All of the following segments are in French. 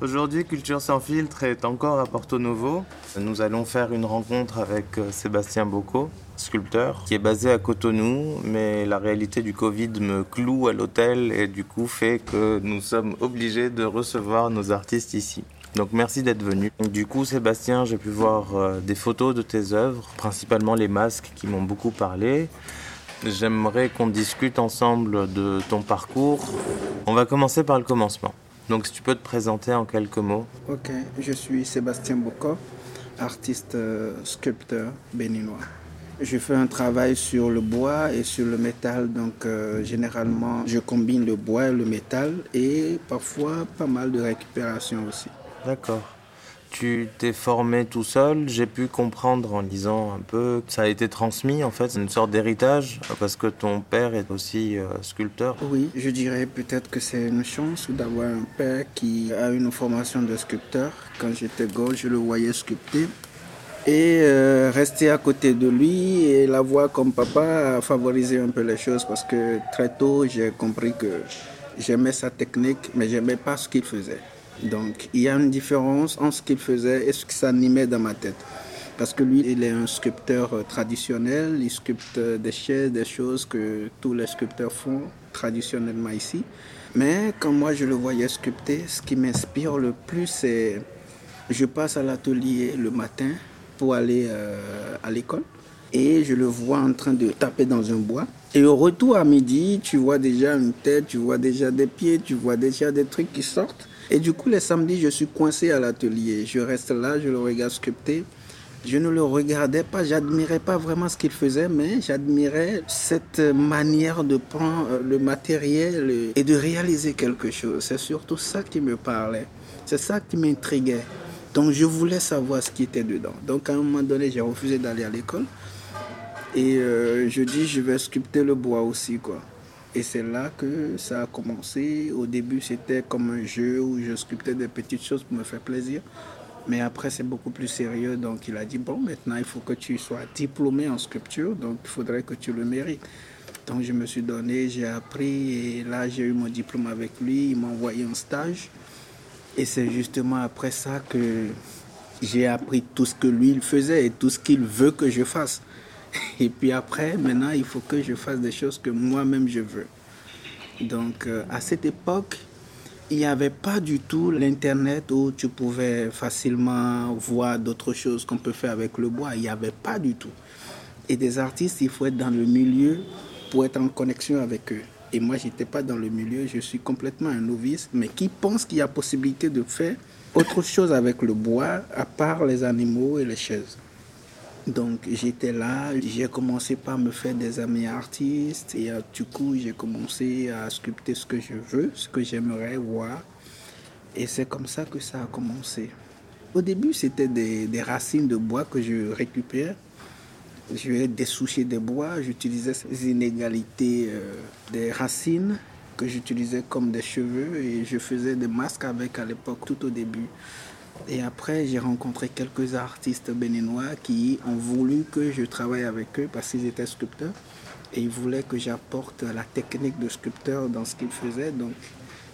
Aujourd'hui, Culture sans filtre est encore à Porto Novo. Nous allons faire une rencontre avec euh, Sébastien Bocco, sculpteur, qui est basé à Cotonou, mais la réalité du Covid me cloue à l'hôtel et du coup fait que nous sommes obligés de recevoir nos artistes ici. Donc merci d'être venu. Du coup, Sébastien, j'ai pu voir euh, des photos de tes œuvres, principalement les masques qui m'ont beaucoup parlé. J'aimerais qu'on discute ensemble de ton parcours. On va commencer par le commencement. Donc si tu peux te présenter en quelques mots. Ok, je suis Sébastien Bocco, artiste euh, sculpteur béninois. Je fais un travail sur le bois et sur le métal, donc euh, généralement je combine le bois et le métal et parfois pas mal de récupération aussi. D'accord. Tu t'es formé tout seul, j'ai pu comprendre en lisant un peu, ça a été transmis en fait, c'est une sorte d'héritage parce que ton père est aussi euh, sculpteur. Oui, je dirais peut-être que c'est une chance d'avoir un père qui a une formation de sculpteur. Quand j'étais gosse, je le voyais sculpter. Et euh, rester à côté de lui et la voir comme papa a favorisé un peu les choses parce que très tôt j'ai compris que j'aimais sa technique mais j'aimais pas ce qu'il faisait. Donc il y a une différence entre ce qu'il faisait et ce qui s'animait dans ma tête. Parce que lui, il est un sculpteur euh, traditionnel, il sculpte des chaises, des choses que tous les sculpteurs font traditionnellement ici. Mais quand moi je le voyais sculpter, ce qui m'inspire le plus, c'est je passe à l'atelier le matin pour aller euh, à l'école et je le vois en train de taper dans un bois. Et au retour à midi, tu vois déjà une tête, tu vois déjà des pieds, tu vois déjà des trucs qui sortent. Et du coup, les samedis, je suis coincé à l'atelier. Je reste là, je le regarde sculpter. Je ne le regardais pas, j'admirais pas vraiment ce qu'il faisait, mais j'admirais cette manière de prendre le matériel et de réaliser quelque chose. C'est surtout ça qui me parlait. C'est ça qui m'intriguait. Donc je voulais savoir ce qui était dedans. Donc à un moment donné, j'ai refusé d'aller à l'école. Et euh, je dis, je vais sculpter le bois aussi, quoi. Et c'est là que ça a commencé. Au début, c'était comme un jeu où je sculptais des petites choses pour me faire plaisir. Mais après, c'est beaucoup plus sérieux. Donc, il a dit, bon, maintenant, il faut que tu sois diplômé en sculpture. Donc, il faudrait que tu le mérites. Donc, je me suis donné, j'ai appris. Et là, j'ai eu mon diplôme avec lui. Il m'a envoyé en stage. Et c'est justement après ça que j'ai appris tout ce que lui, il faisait et tout ce qu'il veut que je fasse. Et puis après, maintenant, il faut que je fasse des choses que moi-même je veux. Donc, euh, à cette époque, il n'y avait pas du tout l'Internet où tu pouvais facilement voir d'autres choses qu'on peut faire avec le bois. Il n'y avait pas du tout. Et des artistes, il faut être dans le milieu pour être en connexion avec eux. Et moi, je n'étais pas dans le milieu, je suis complètement un novice, mais qui pense qu'il y a possibilité de faire autre chose avec le bois à part les animaux et les chaises. Donc j'étais là, j'ai commencé par me faire des amis artistes et euh, du coup j'ai commencé à sculpter ce que je veux, ce que j'aimerais voir. Et c'est comme ça que ça a commencé. Au début c'était des, racines de bois que je récupère. Je vais dessoucher des bois, j'utilisais ces inégalités euh, des racines que j'utilisais comme des cheveux et je faisais des masques avec à l'époque tout au début. Et après, j'ai rencontré quelques artistes béninois qui ont voulu que je travaille avec eux parce qu'ils étaient sculpteurs. Et ils voulaient que j'apporte la technique de sculpteur dans ce qu'ils faisaient. Donc,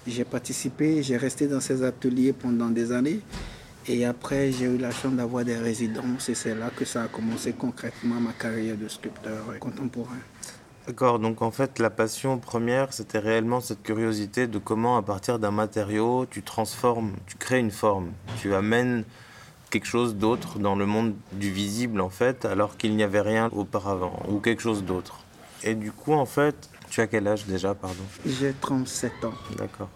j'ai participé, j'ai resté dans ces ateliers pendant des années. Et après, j'ai eu la chance d'avoir des résidences. Et c'est là que ça a commencé concrètement ma carrière de sculpteur contemporain. D'accord, donc en fait la passion première c'était réellement cette curiosité de comment à partir d'un matériau tu transformes, tu crées une forme, tu amènes quelque chose d'autre dans le monde du visible en fait alors qu'il n'y avait rien auparavant ou quelque chose d'autre. Et du coup en fait, tu as quel âge déjà pardon? J'ai 37 ans. D'accord.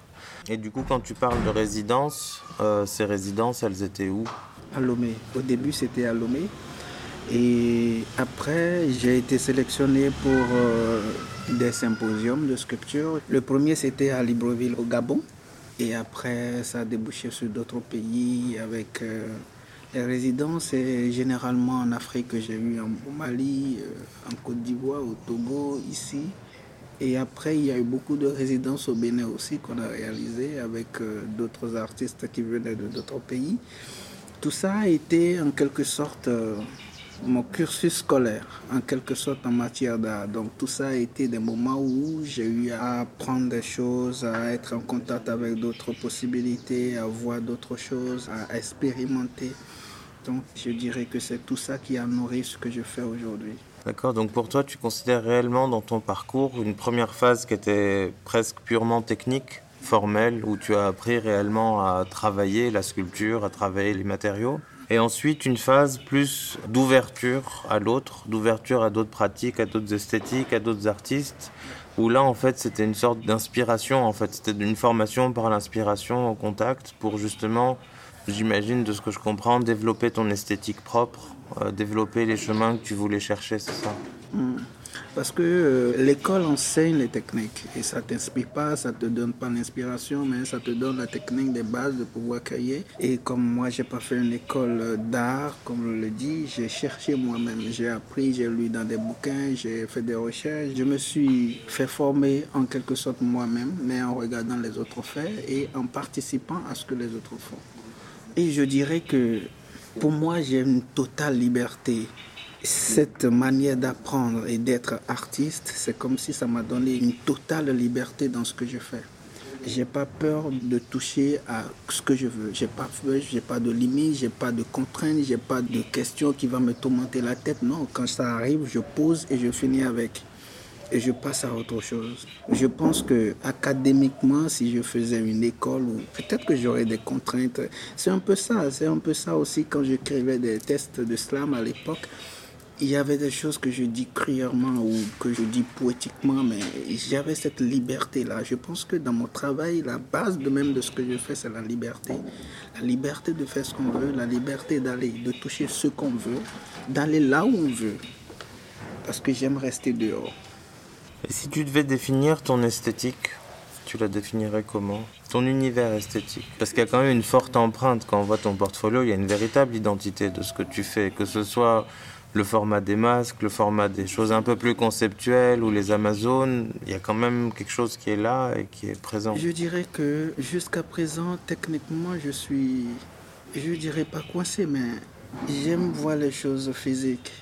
Et du coup quand tu parles de résidence, euh, ces résidences elles étaient où? À Lomé. Au début c'était à Lomé. Et après, j'ai été sélectionné pour euh, des symposiums de sculpture. Le premier, c'était à Libreville, au Gabon. Et après, ça a débouché sur d'autres pays avec euh, les résidences. Généralement en Afrique, j'ai eu au Mali, euh, en Côte d'Ivoire, au Togo, ici. Et après, il y a eu beaucoup de résidences au Bénin aussi qu'on a réalisées avec d'autres artistes qui venaient de d'autres pays. Tout ça a été en quelque sorte mon cursus scolaire, en quelque sorte en matière d'art. Donc tout ça a été des moments où j'ai eu à apprendre des choses, à être en contact avec d'autres possibilités, à voir d'autres choses, à expérimenter. Donc je dirais que c'est tout ça qui a nourri ce que je fais aujourd'hui. D'accord, donc pour toi, tu considères réellement dans ton parcours une première phase qui était presque purement technique, formelle, où tu as appris réellement à travailler la sculpture, à travailler les matériaux? Et ensuite une phase plus d'ouverture à l'autre, d'ouverture à d'autres pratiques, à d'autres esthétiques, à d'autres artistes, où là en fait c'était une sorte d'inspiration, en fait c'était une formation par l'inspiration au contact pour justement, j'imagine de ce que je comprends, développer ton esthétique propre, euh, développer les chemins que tu voulais chercher, c'est ça? Hmm. Parce que euh, l'école enseigne les techniques et ça t'inspire pas, ça te donne pas l'inspiration, mais ça te donne la technique des bases de pouvoir créer. Et comme moi, j'ai pas fait une école d'art, comme je le dis, j'ai cherché moi-même, j'ai appris, j'ai lu dans des bouquins, j'ai fait des recherches, je me suis fait former en quelque sorte moi-même, mais en regardant les autres faire et en participant à ce que les autres font. Et je dirais que pour moi, j'ai une totale liberté cette manière d'apprendre et d'être artiste, c'est comme si ça m'a donné une totale liberté dans ce que je fais. J'ai pas peur de toucher à ce que je veux. J'ai pas pas de limites, j'ai pas de contraintes, j'ai pas de questions qui vont me tourmenter la tête. Non, quand ça arrive, je pose et je finis avec. Et je passe à autre chose. Je pense que académiquement, si je faisais une école, peut-être que j'aurais des contraintes. C'est un peu ça. C'est un peu ça aussi quand j'écrivais des tests de slam à l'époque il y avait des choses que je dis cruellement ou que je dis poétiquement, mais j'avais cette liberté-là. Je pense que dans mon travail, la base de même de ce que je fais, c'est la liberté. La liberté de faire ce qu'on veut, la liberté d'aller, de toucher ce qu'on veut, d'aller là où on veut. Parce que j'aime rester dehors. Et si tu devais définir ton esthétique, tu la définirais comment? Ton univers esthétique? Parce qu'il y a quand même une forte empreinte. Quand on voit ton portfolio, il y a une véritable identité de ce que tu fais, que ce soit le format des masques, le format des choses un peu plus conceptuelles ou les Amazones, il y a quand même quelque chose qui est là et qui est présent. Je dirais que jusqu'à présent, techniquement, je suis, je dirais pas coincé, mais j'aime voir les choses physiques.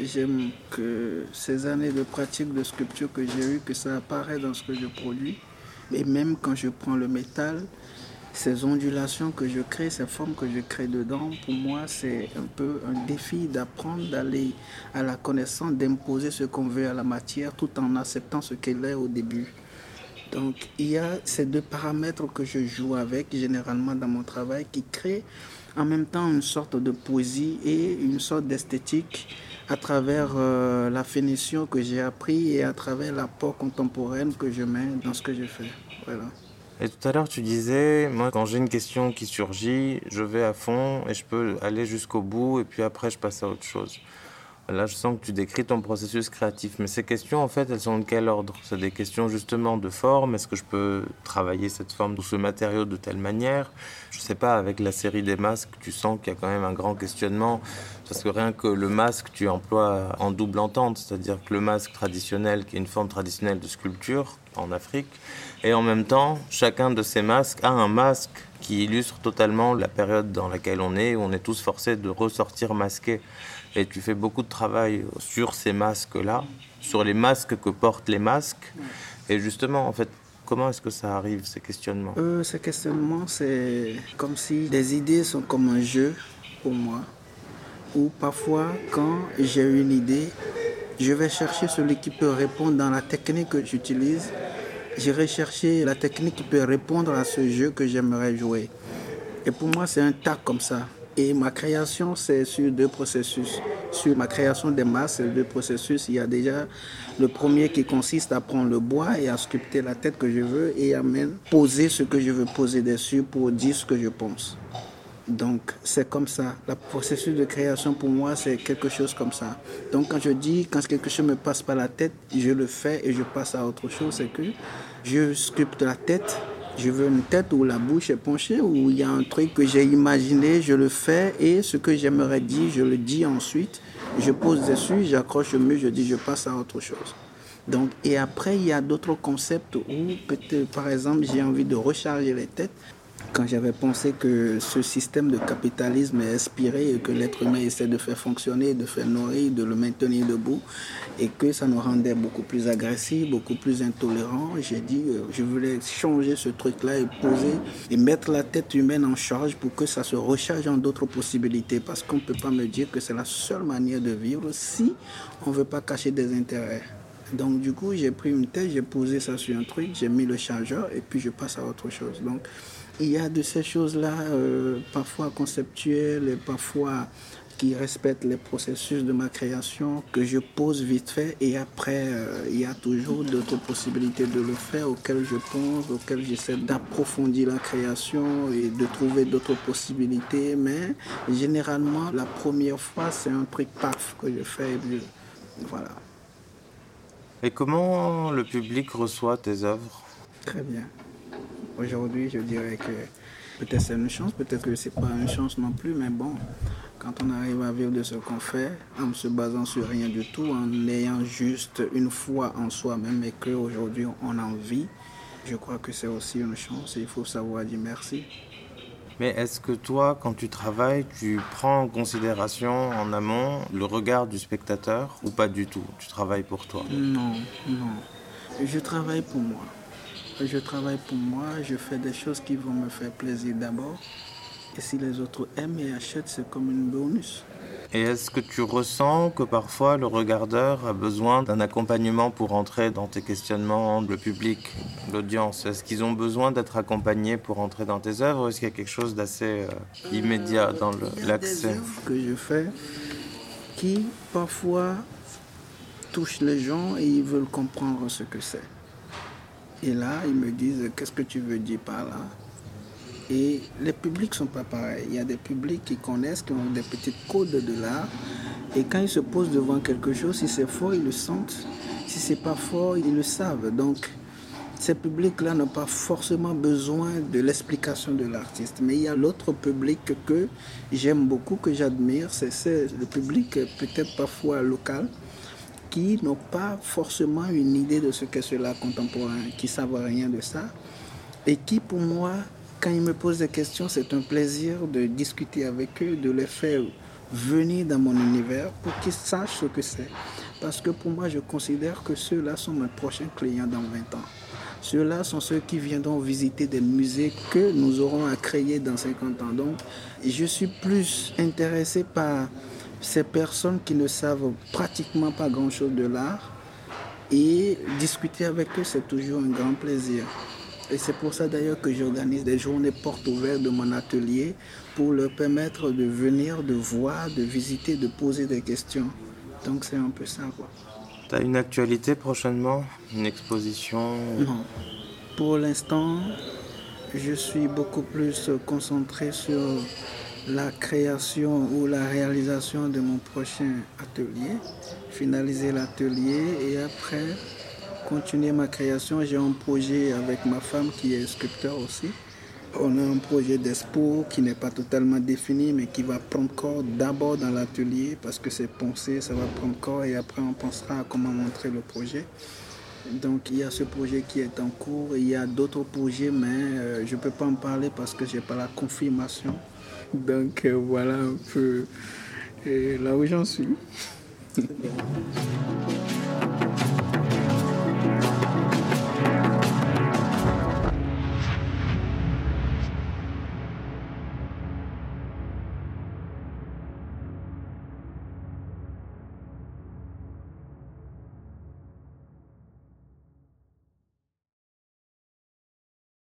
J'aime que ces années de pratique de sculpture que j'ai eues, que ça apparaît dans ce que je produis. Et même quand je prends le métal, ces ondulations que je crée, ces formes que je crée dedans, pour moi, c'est un peu un défi d'apprendre, d'aller à la connaissance, d'imposer ce qu'on veut à la matière tout en acceptant ce qu'elle est au début. Donc, il y a ces deux paramètres que je joue avec généralement dans mon travail qui créent en même temps une sorte de poésie et une sorte d'esthétique à travers euh, la finition que j'ai appris et à travers l'apport contemporain que je mets dans ce que je fais. Voilà. Et tout à l'heure, tu disais, moi, quand j'ai une question qui surgit, je vais à fond et je peux aller jusqu'au bout et puis après, je passe à autre chose. Là, je sens que tu décris ton processus créatif. Mais ces questions, en fait, elles sont de quel ordre? C'est des questions justement de forme. Est-ce que je peux travailler cette forme ou ce matériau de telle manière? Je ne sais pas, avec la série des masques, tu sens qu'il y a quand même un grand questionnement. Parce que rien que le masque, tu emploies en double entente. C'est-à-dire que le masque traditionnel, qui est une forme traditionnelle de sculpture en Afrique, et en même temps, chacun de ces masques a un masque qui illustre totalement la période dans laquelle on est, où on est tous forcés de ressortir masqués. Et tu fais beaucoup de travail sur ces masques-là, sur les masques que portent les masques. Et justement, en fait, comment est-ce que ça arrive, ces questionnements? Euh, Ces questionnements, c'est comme si des idées sont comme un jeu pour moi. Ou parfois, quand j'ai une idée, je vais chercher celui qui peut répondre dans la technique que j'utilise. J'irai chercher la technique qui peut répondre à ce jeu que j'aimerais jouer. Et pour moi, c'est un tas comme ça. Et ma création, c'est sur deux processus. Sur ma création des masses, deux processus. Il y a déjà le premier qui consiste à prendre le bois et à sculpter la tête que je veux et à même poser ce que je veux poser dessus pour dire ce que je pense. Donc c'est comme ça. Le processus de création pour moi, c'est quelque chose comme ça. Donc quand je dis, quand quelque chose me passe par la tête, je le fais et je passe à autre chose, c'est que je sculpte la tête je veux une tête où la bouche est penchée, où il y a un truc que j'ai imaginé, je le fais et ce que j'aimerais dire, je le dis ensuite. Je pose dessus, j'accroche le mur, je dis, je passe à autre chose. Donc, et après, il y a d'autres concepts où, peut-être, par exemple, j'ai envie de recharger les têtes. Quand j'avais pensé que ce système de capitalisme est inspiré et que l'être humain essaie de faire fonctionner, de faire nourrir, de le maintenir debout, et que ça nous rendait beaucoup plus agressifs, beaucoup plus intolérants, j'ai dit, euh, je voulais changer ce truc-là et poser et mettre la tête humaine en charge pour que ça se recharge en d'autres possibilités. Parce qu'on ne peut pas me dire que c'est la seule manière de vivre si on ne veut pas cacher des intérêts. Donc du coup, j'ai pris une tête, j'ai posé ça sur un truc, j'ai mis le chargeur et puis je passe à autre chose. Donc il y a de ces choses-là, euh, parfois conceptuelles et parfois qui respectent les processus de ma création, que je pose vite fait et après, euh, il y a toujours d'autres possibilités de le faire auxquelles je pense, auxquelles j'essaie d'approfondir la création et de trouver d'autres possibilités. Mais généralement, la première fois, c'est un truc paf que je fais et voilà. Et comment le public reçoit tes œuvres? Très bien. Aujourd'hui, je dirais que peut-être c'est une chance, peut-être que c'est pas une chance non plus, mais bon, quand on arrive à vivre de ce qu'on fait, en se basant sur rien du tout, en ayant juste une foi en soi-même et qu'aujourd'hui on en vit, je crois que c'est aussi une chance et il faut savoir dire merci. Mais est-ce que toi, quand tu travailles, tu prends en considération en amont le regard du spectateur ou pas du tout? Tu travailles pour toi? Non, non. Je travaille pour moi. Je travaille pour moi, je fais des choses qui vont me faire plaisir d'abord. Et si les autres aiment et achètent, c'est comme une bonus. Et est-ce que tu ressens que parfois le regardeur a besoin d'un accompagnement pour entrer dans tes questionnements, le public, l'audience? Est-ce qu'ils ont besoin d'être accompagnés pour entrer dans tes œuvres ou est-ce qu'il y a quelque chose d'assez euh, immédiat dans l'accès? que je fais qui parfois touchent les gens et ils veulent comprendre ce que c'est. Et là, ils me disent, qu'est-ce que tu veux dire par là? Et les publics sont pas pareils. Il y a des publics qui connaissent, qui ont des petites codes de l'art. Et quand ils se posent devant quelque chose, si c'est fort, ils le sentent. Si c'est pas fort, ils le savent. Donc, ces publics-là n'ont pas forcément besoin de l'explication de l'artiste. Mais il y a l'autre public que j'aime beaucoup, que j'admire, c'est le public peut-être parfois local, qui n'ont pas forcément une idée de ce qu'est cela contemporain, qui savent rien de ça, et qui pour moi, quand ils me posent des questions, c'est un plaisir de discuter avec eux, de les faire venir dans mon univers pour qu'ils sachent ce que c'est. Parce que pour moi, je considère que ceux-là sont mes prochains clients dans 20 ans. Ceux-là sont ceux qui viendront visiter des musées que nous aurons à créer dans 50 ans. Donc, je suis plus intéressé par ces personnes qui ne savent pratiquement pas grand-chose de l'art. Et discuter avec eux, c'est toujours un grand plaisir. Et c'est pour ça d'ailleurs que j'organise des journées portes ouvertes de mon atelier pour leur permettre de venir, de voir, de visiter, de poser des questions. Donc c'est un peu ça. Tu as une actualité prochainement? Une exposition? Non. Pour l'instant, je suis beaucoup plus concentré sur la création ou la réalisation de mon prochain atelier, finaliser l'atelier et après continuer ma création. J'ai un projet avec ma femme qui est sculpteur aussi. On a un projet d'expo qui n'est pas totalement défini mais qui va prendre corps d'abord dans l'atelier parce que c'est pensé, ça va prendre corps et après on pensera à comment montrer le projet. Donc il y a ce projet qui est en cours, il y a d'autres projets mais euh, je ne peux pas en parler parce que je n'ai pas la confirmation. Donc euh, voilà un peu euh, là où j'en suis.